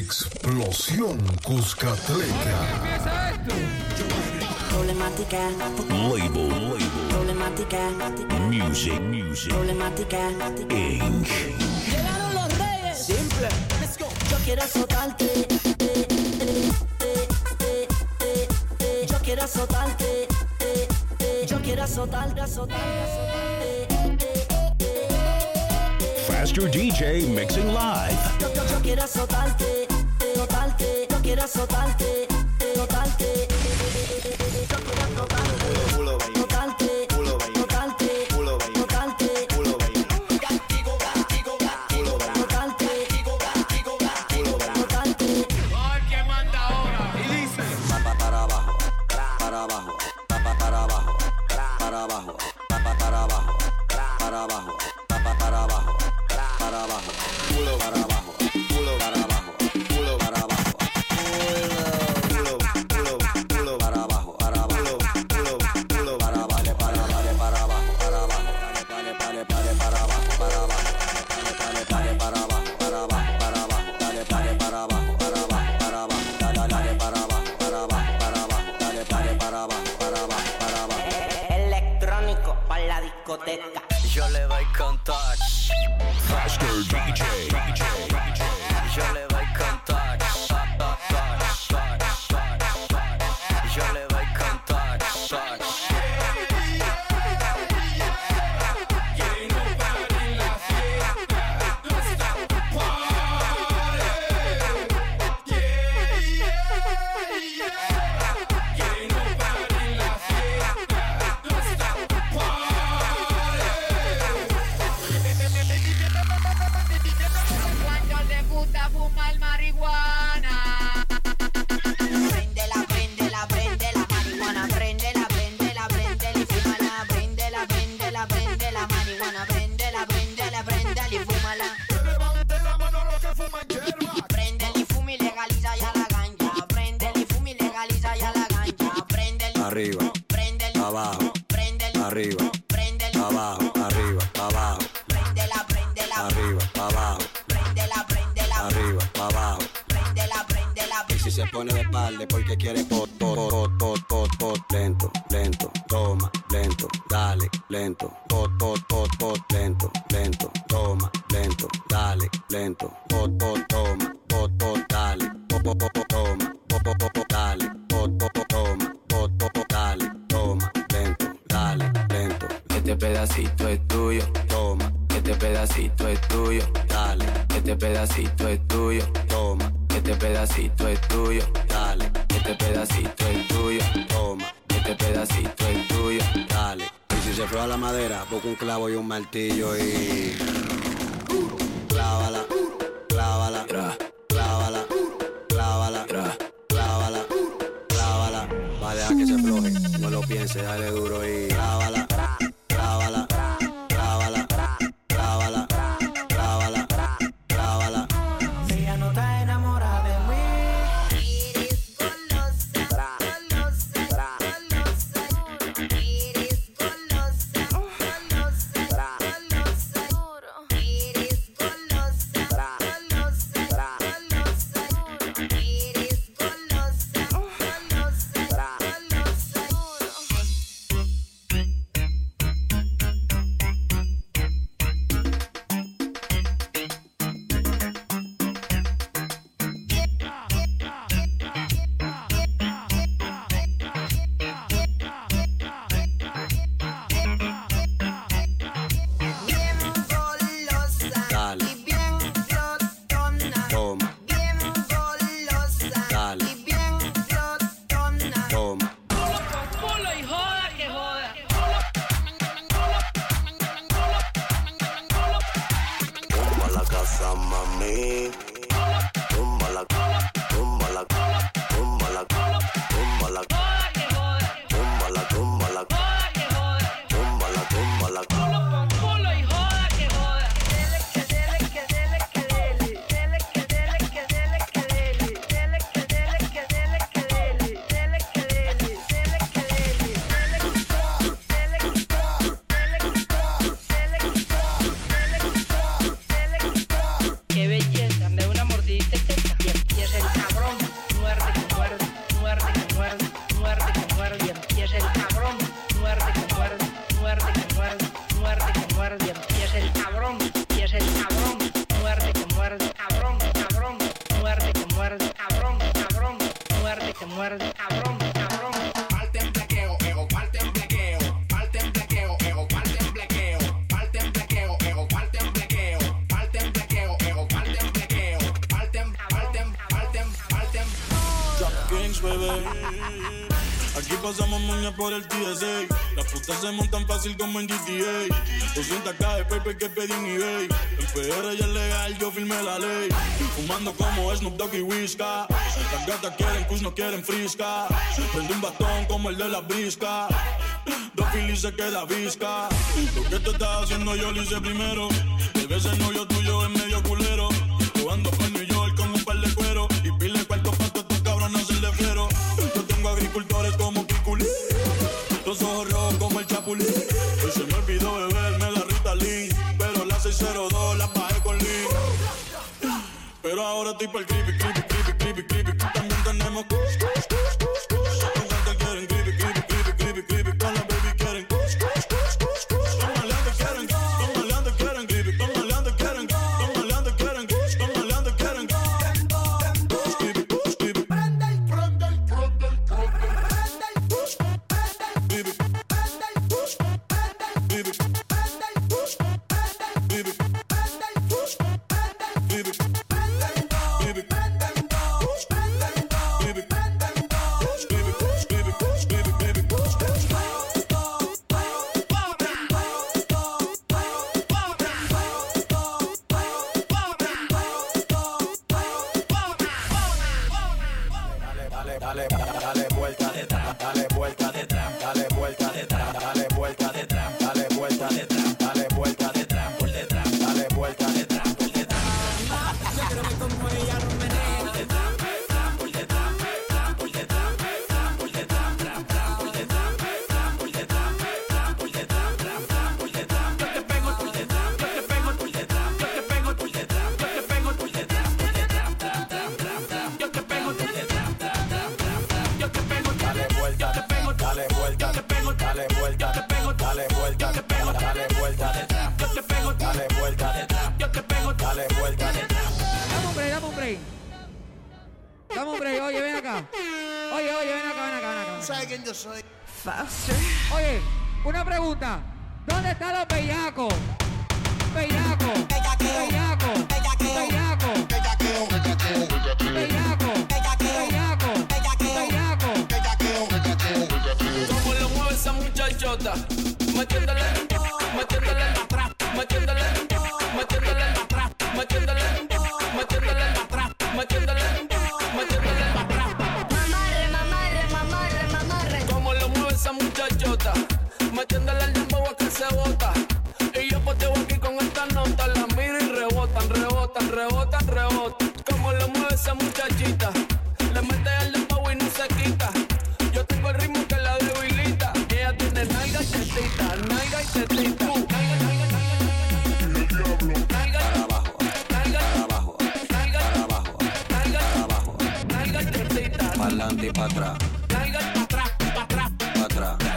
Explosión Cuscatleca. Problemática. Label. Label. Problemática. Music. Music. Problemática. Inc. Llegaron los reyes. Simple. Let's go. Yo quiero azotarte. Yo quiero azotarte. Yo quiero azotarte, azotarte. Faster DJ mixing live. Yo, yo, yo quiero azotarte azotarte lento, tot, tot, tot, tot, lento, lento, toma, lento, dale, lento, tot, tot, toma, tot, tot, dale, tot, tot, tot, toma, tot, tot, tot, dale, tot, toma, tot, tot, tot, dale, toma, lento, dale, lento. Este pedacito es tuyo, toma, este pedacito es tuyo, dale, este pedacito es tuyo, toma, este pedacito es tuyo, dale, este pedacito es tuyo, toma, este pedacito es tuyo, dale. Si se prueba la madera, busca un clavo y un martillo y. Clávala, clávala, clávala, clávala, clávala, clávala, clávala. Vale, a que se afloje, no lo piense, dale duro y. muerde, y es el cabrón, y es el cabrón, muerde que muerde, cabrón, cabrón, muerde que muerde, cabrón, cabrón, muerde que muerde, cabrón, cabrón. Parte en ego, parte en parte en ego, parte en parte en ego, parte en parte en parte en parte en, parte en, Kings. Aquí pasamos moña por el TSA. Ustedes se montan fácil como en GTA. 200k de paper que pedí en eBay. En PR ya es legal, yo firmé la ley. Fumando como Snoop Dogg y Whisca. Las gatas quieren Kush, no quieren frisca. Prende un bastón como el de la brisca. Dos filis se queda visca. Lo que te estás haciendo yo lo hice primero. De veces no yo tuyo es medio culero. Jugando por New York con un par de dos, con Lee. Pero ahora estoy para el creepy, creepy. break. Dame. Oye, ven acá. Oye, oye, ven acá, ven acá, ven acá. ¿Sabes quién yo soy? Faster. Oye, una pregunta. ¿Dónde están los bellacos? Bellaco. Esa muchachota. Metiéndole. pa'lante y atrás. Larga atrás, pa' atrás, pa' atrás.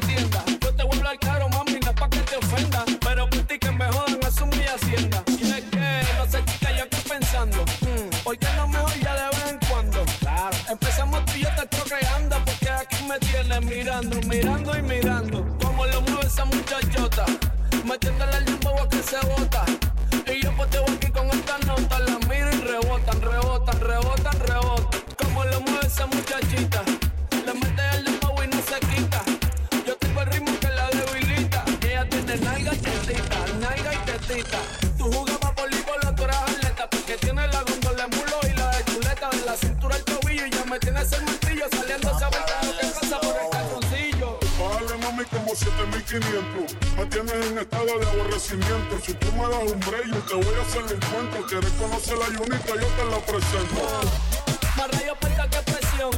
me. Yo te vuelvo al hablar claro, mami, no es pa' que te ofenda. Pero por ti que me jodan, eso mi hacienda. Y es que, no sé, chica, yo estoy pensando. Mm, hoy que no mejor ya de vez en cuando. Claro. Empezamos tú y yo te estoy creando. Porque aquí me tienes mirando, mirando y mirando. establecimiento. Si tú me das un break, yo te voy a hacer el encuentro. Quieres conocer la Junita, yo te la presento. Oh, más rayos para que presión.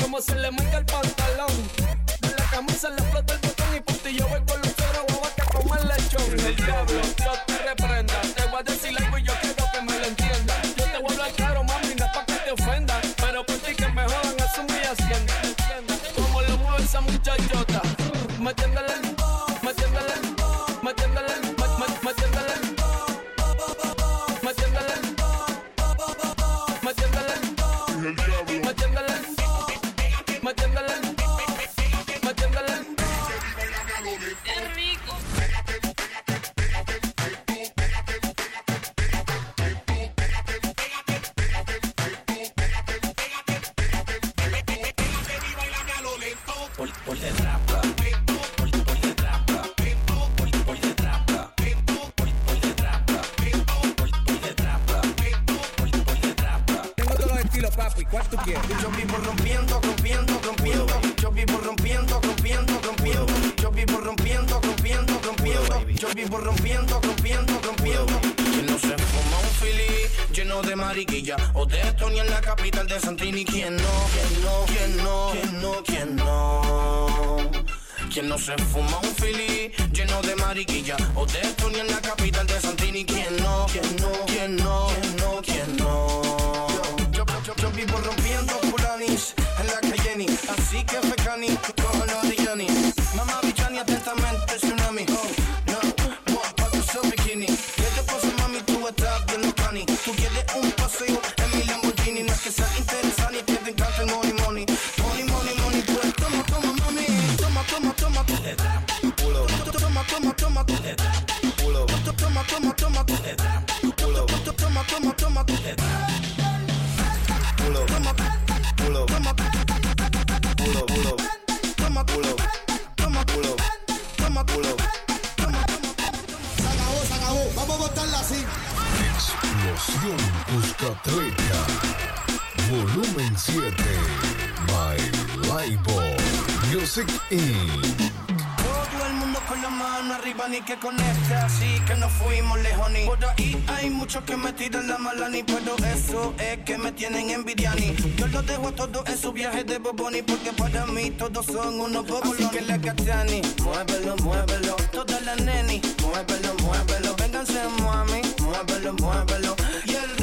Como se le marca el pantalón. De la camisa le flota el botón y putillo voy con los ceros, guava que como el lechón. El diablo, Dios te reprenda. Te voy a decir la de mariquilla o de Tony en la capital de Santini. ¿Quién no? ¿Quién no? ¿Quién no? ¿Quién no? ¿Quién no? ¿Quién no se fuma un fili lleno de mariquilla o de Tony en la capital de Santini? ¿Quién no? ¿Quién no? ¿Quién no? ¿Quién no? ¿Quién no? Yo, yo, yo vivo rompiendo puranis en la calle Así que fecani, cojo la Diani Mamá Music Inc. Todo el mundo con la mano arriba ni que conecta Así que no fuimos lejos ni Por ahí hay muchos que me tiran la mala ni Pero eso es que me tienen envidia ni. Yo los dejo a todos en su viaje de boboni Porque para mí todos son unos bobolones. Así que la cachani, muévelo, muévelo. Toda la neni, muévelo, muévelo. Vénganse mami, muévelo, muévelo. Y el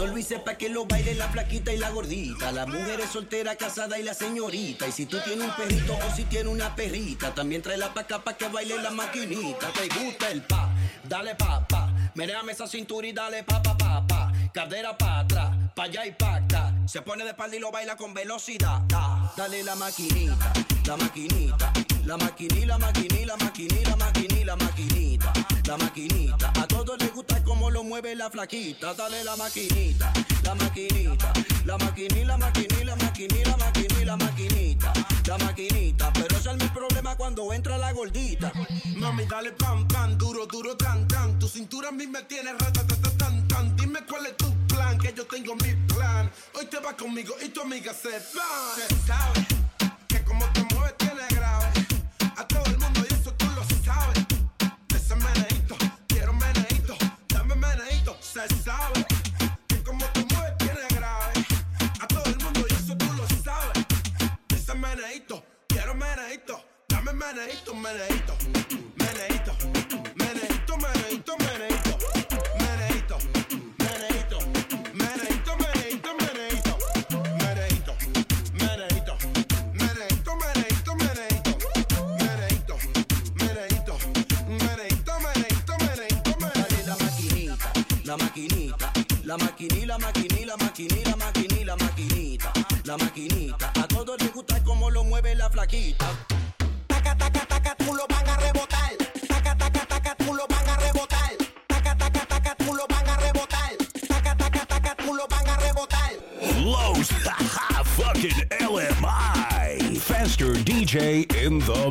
Esto lo pa' que lo baile la flaquita y la gordita, la mujer es soltera, casada y la señorita. Y si tú tienes un perrito o si tienes una perrita, también tráela pa' acá pa' que baile la maquinita. ¿Te gusta el pa? Dale pa, pa. Menéame esa cintura y dale pa, pa, pa, pa. Cadera pa' atrás, pa' allá y pa' acá. Se pone de espalda y lo baila con velocidad. Da. Dale la maquinita, la maquinita. La maquinita, la maquinita, la maquinita, la maquinita, la maquinita. La maquinita. Mueve la flaquita. Dale la maquinita, la maquinita. La maquinita, la maquinita, la maquinita, la maquinita, la maquinita. La maquinita. Pero ese es mi problema cuando entra la gordita. Mami, dale pam, pam, duro, duro, tan, tan. Tu cintura a mí me tiene ratatata, tan, tan. Dime cuál es tu plan, que yo tengo mi plan. Hoy te vas conmigo y tu amiga se va. Se sabe que como te mueves tiene grave. Se sabe que como te mueves tiene grave. A todo el mundo y eso tú lo sabes. Ese meneíto, quiero meneíto, dame meneíto, meneíto. la maquinita, la maquinita, la maquinita, la maquinita, la maquinita, la maquinita, la maquinita. A todos les gusta cómo lo mueve la flaquita. Taca, taca, taca, tú lo van a rebotar. Taca, taca, taca, tú lo van a rebotar. Taca, taca, taca, tú lo van a rebotar. Taca, taca, taca, tú lo van a rebotar. Los, haha, fucking LMI. Faster DJ in the